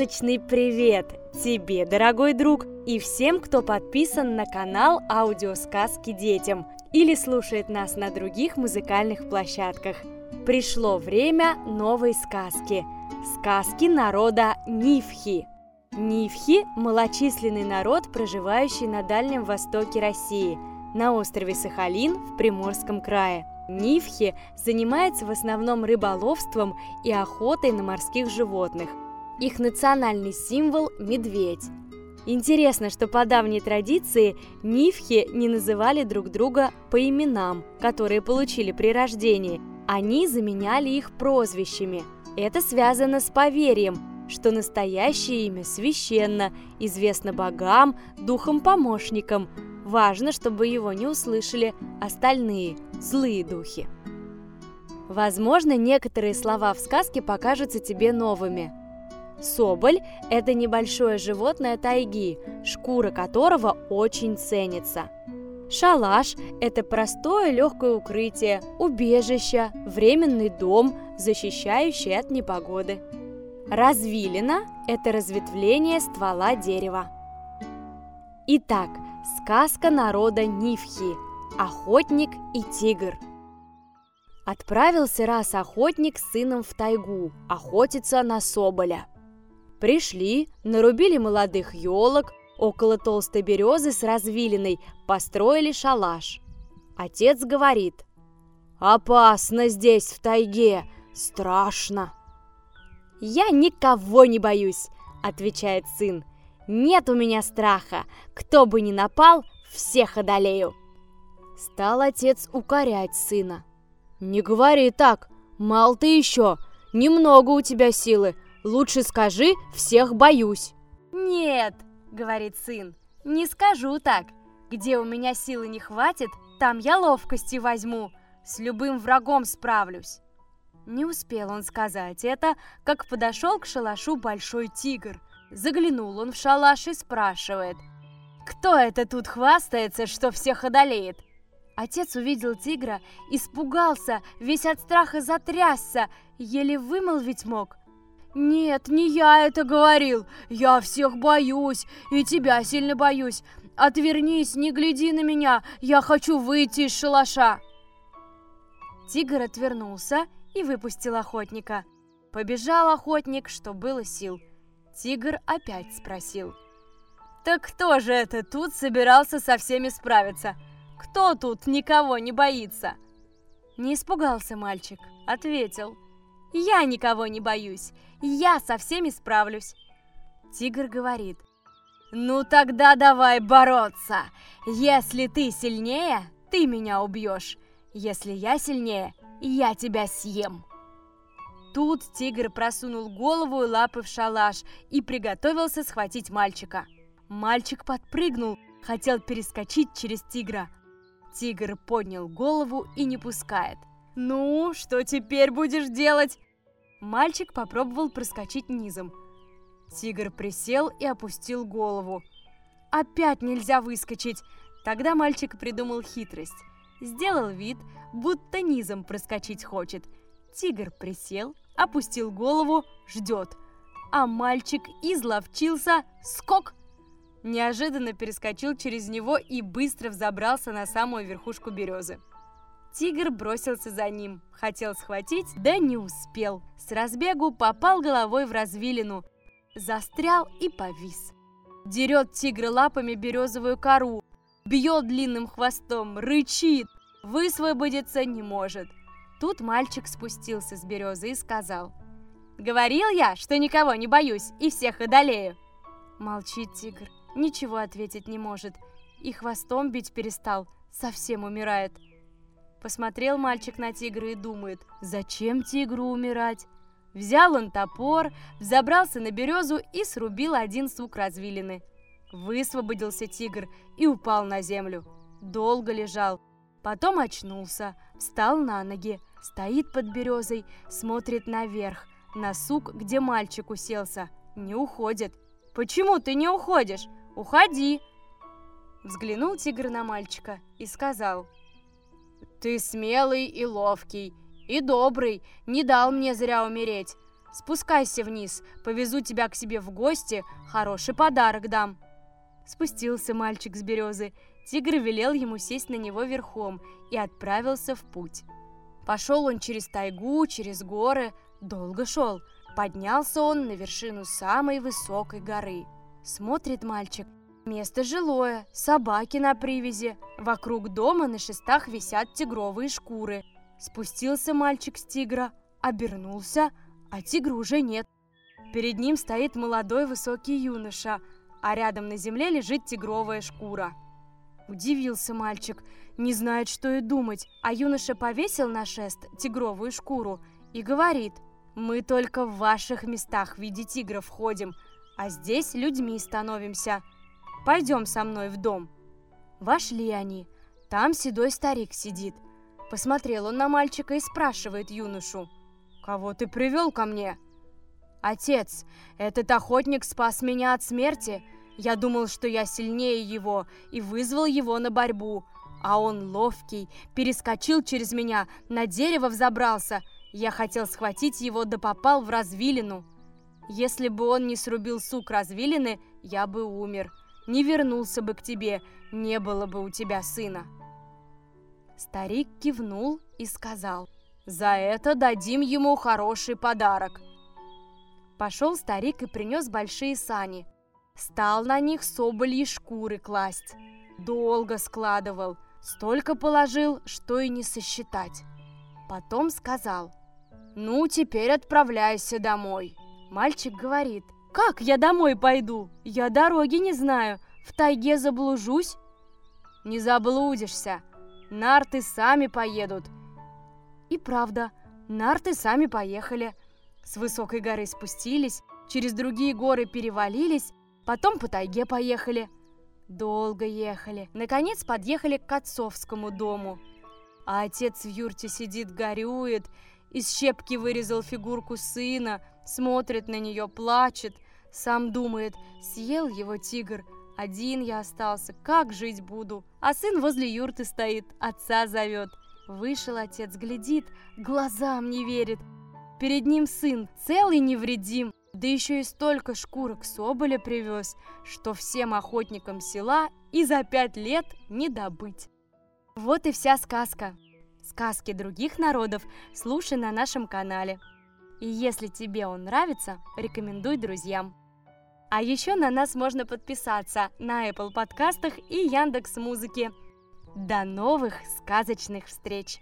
Сказочный привет тебе, дорогой друг, и всем, кто подписан на канал Аудиосказки детям или слушает нас на других музыкальных площадках. Пришло время новой сказки. Сказки народа Нифхи. Нифхи – малочисленный народ, проживающий на Дальнем Востоке России, на острове Сахалин в Приморском крае. Нифхи занимается в основном рыболовством и охотой на морских животных. Их национальный символ – медведь. Интересно, что по давней традиции нифхи не называли друг друга по именам, которые получили при рождении. Они заменяли их прозвищами. Это связано с поверьем, что настоящее имя священно, известно богам, духам-помощникам. Важно, чтобы его не услышали остальные злые духи. Возможно, некоторые слова в сказке покажутся тебе новыми – Соболь – это небольшое животное тайги, шкура которого очень ценится. Шалаш – это простое легкое укрытие, убежище, временный дом, защищающий от непогоды. Развилина – это разветвление ствола дерева. Итак, сказка народа Нифхи «Охотник и тигр». Отправился раз охотник с сыном в тайгу охотиться на соболя – Пришли, нарубили молодых елок, около толстой березы с развилиной построили шалаш. Отец говорит, «Опасно здесь, в тайге, страшно!» «Я никого не боюсь», — отвечает сын. «Нет у меня страха, кто бы ни напал, всех одолею». Стал отец укорять сына. «Не говори так, мал ты еще, немного у тебя силы, Лучше скажи, всех боюсь. Нет, говорит сын, не скажу так. Где у меня силы не хватит, там я ловкости возьму. С любым врагом справлюсь. Не успел он сказать это, как подошел к шалашу большой тигр. Заглянул он в шалаш и спрашивает, «Кто это тут хвастается, что всех одолеет?» Отец увидел тигра, испугался, весь от страха затрясся, еле вымолвить мог. «Нет, не я это говорил. Я всех боюсь, и тебя сильно боюсь. Отвернись, не гляди на меня, я хочу выйти из шалаша!» Тигр отвернулся и выпустил охотника. Побежал охотник, что было сил. Тигр опять спросил. «Так кто же это тут собирался со всеми справиться? Кто тут никого не боится?» Не испугался мальчик, ответил – я никого не боюсь. Я со всеми справлюсь. Тигр говорит. Ну тогда давай бороться. Если ты сильнее, ты меня убьешь. Если я сильнее, я тебя съем. Тут тигр просунул голову и лапы в шалаш и приготовился схватить мальчика. Мальчик подпрыгнул, хотел перескочить через тигра. Тигр поднял голову и не пускает. «Ну, что теперь будешь делать?» Мальчик попробовал проскочить низом. Тигр присел и опустил голову. Опять нельзя выскочить. Тогда мальчик придумал хитрость. Сделал вид, будто низом проскочить хочет. Тигр присел, опустил голову, ждет. А мальчик изловчился, скок! Неожиданно перескочил через него и быстро взобрался на самую верхушку березы. Тигр бросился за ним, хотел схватить, да не успел. С разбегу попал головой в развилину, застрял и повис. Дерет тигр лапами березовую кору, бьет длинным хвостом, рычит, высвободиться не может. Тут мальчик спустился с березы и сказал, «Говорил я, что никого не боюсь и всех одолею». Молчит тигр, ничего ответить не может, и хвостом бить перестал, совсем умирает – Посмотрел мальчик на тигра и думает, зачем тигру умирать? Взял он топор, взобрался на березу и срубил один сук развилины. Высвободился тигр и упал на землю. Долго лежал. Потом очнулся, встал на ноги, стоит под березой, смотрит наверх, на сук, где мальчик уселся. Не уходит. «Почему ты не уходишь? Уходи!» Взглянул тигр на мальчика и сказал – ты смелый и ловкий, и добрый, не дал мне зря умереть. Спускайся вниз, повезу тебя к себе в гости, хороший подарок дам. Спустился мальчик с березы. Тигр велел ему сесть на него верхом и отправился в путь. Пошел он через тайгу, через горы, долго шел. Поднялся он на вершину самой высокой горы. Смотрит мальчик. Место жилое, собаки на привязи. Вокруг дома на шестах висят тигровые шкуры. Спустился мальчик с тигра, обернулся, а тигра уже нет. Перед ним стоит молодой высокий юноша, а рядом на земле лежит тигровая шкура. Удивился мальчик, не знает, что и думать, а юноша повесил на шест тигровую шкуру и говорит, «Мы только в ваших местах в виде тигров ходим, а здесь людьми становимся. Пойдем со мной в дом». Вошли они. Там седой старик сидит. Посмотрел он на мальчика и спрашивает юношу, «Кого ты привел ко мне?» «Отец, этот охотник спас меня от смерти. Я думал, что я сильнее его, и вызвал его на борьбу. А он ловкий, перескочил через меня, на дерево взобрался. Я хотел схватить его, да попал в развилину. Если бы он не срубил сук развилины, я бы умер. Не вернулся бы к тебе, не было бы у тебя сына». Старик кивнул и сказал, «За это дадим ему хороший подарок». Пошел старик и принес большие сани. Стал на них собольи шкуры класть. Долго складывал, столько положил, что и не сосчитать. Потом сказал, «Ну, теперь отправляйся домой». Мальчик говорит, «Как я домой пойду? Я дороги не знаю, в тайге заблужусь». «Не заблудишься, нарты сами поедут». И правда, нарты сами поехали – с высокой горы спустились, через другие горы перевалились, потом по тайге поехали. Долго ехали. Наконец подъехали к отцовскому дому. А отец в юрте сидит, горюет, из щепки вырезал фигурку сына, смотрит на нее, плачет, сам думает, съел его тигр, один я остался, как жить буду? А сын возле юрты стоит, отца зовет. Вышел отец, глядит, глазам не верит, Перед ним сын, целый невредим, да еще и столько шкурок соболя привез, что всем охотникам села и за пять лет не добыть. Вот и вся сказка. Сказки других народов слушай на нашем канале. И если тебе он нравится, рекомендуй друзьям. А еще на нас можно подписаться на Apple подкастах и Яндекс Музыке. До новых сказочных встреч!